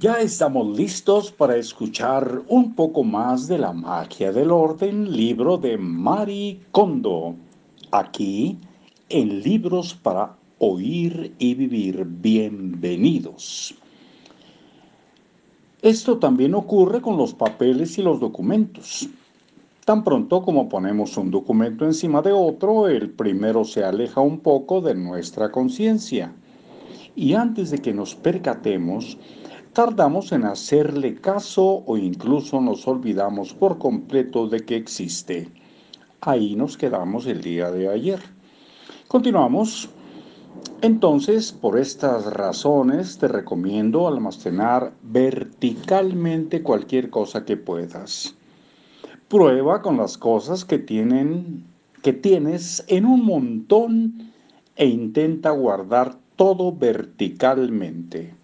Ya estamos listos para escuchar un poco más de la magia del orden, libro de Mari Kondo, aquí en Libros para Oír y Vivir. Bienvenidos. Esto también ocurre con los papeles y los documentos. Tan pronto como ponemos un documento encima de otro, el primero se aleja un poco de nuestra conciencia. Y antes de que nos percatemos, tardamos en hacerle caso o incluso nos olvidamos por completo de que existe. Ahí nos quedamos el día de ayer. Continuamos. Entonces, por estas razones, te recomiendo almacenar verticalmente cualquier cosa que puedas. Prueba con las cosas que tienen que tienes en un montón e intenta guardar todo verticalmente.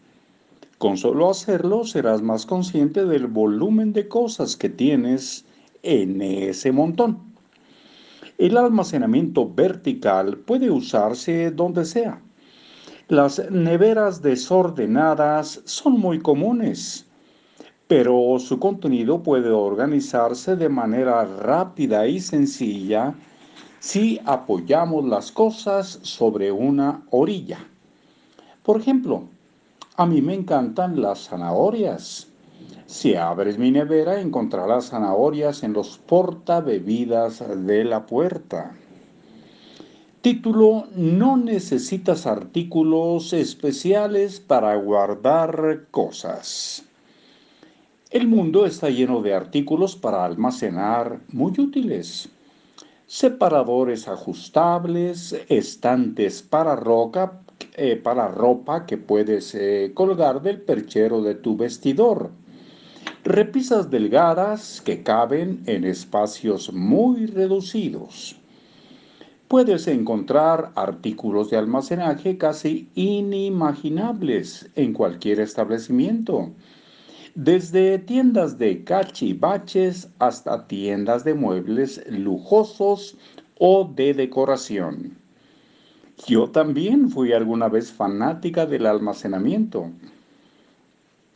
Con solo hacerlo serás más consciente del volumen de cosas que tienes en ese montón. El almacenamiento vertical puede usarse donde sea. Las neveras desordenadas son muy comunes, pero su contenido puede organizarse de manera rápida y sencilla si apoyamos las cosas sobre una orilla. Por ejemplo, a mí me encantan las zanahorias. Si abres mi nevera encontrarás zanahorias en los portabebidas de la puerta. Título, no necesitas artículos especiales para guardar cosas. El mundo está lleno de artículos para almacenar muy útiles. Separadores ajustables, estantes para roca, eh, para ropa que puedes eh, colgar del perchero de tu vestidor. Repisas delgadas que caben en espacios muy reducidos. Puedes encontrar artículos de almacenaje casi inimaginables en cualquier establecimiento, desde tiendas de cachivaches hasta tiendas de muebles lujosos o de decoración. Yo también fui alguna vez fanática del almacenamiento.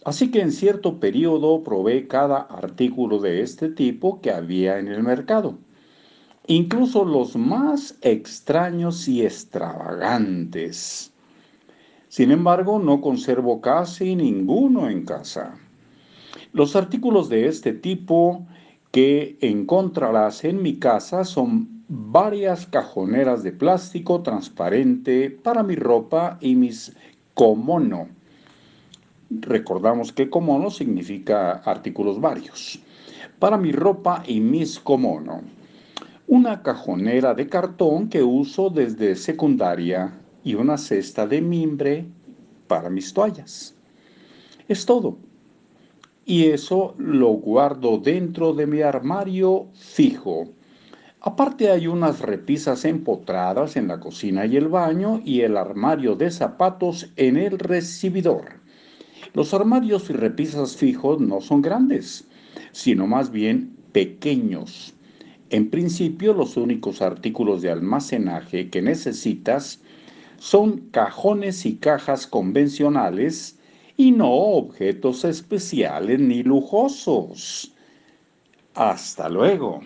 Así que en cierto periodo probé cada artículo de este tipo que había en el mercado, incluso los más extraños y extravagantes. Sin embargo, no conservo casi ninguno en casa. Los artículos de este tipo que encontrarás en mi casa son varias cajoneras de plástico transparente para mi ropa y mis komono. Recordamos que komono significa artículos varios. Para mi ropa y mis komono. Una cajonera de cartón que uso desde secundaria y una cesta de mimbre para mis toallas. Es todo. Y eso lo guardo dentro de mi armario fijo Aparte hay unas repisas empotradas en la cocina y el baño y el armario de zapatos en el recibidor. Los armarios y repisas fijos no son grandes, sino más bien pequeños. En principio los únicos artículos de almacenaje que necesitas son cajones y cajas convencionales y no objetos especiales ni lujosos. Hasta luego.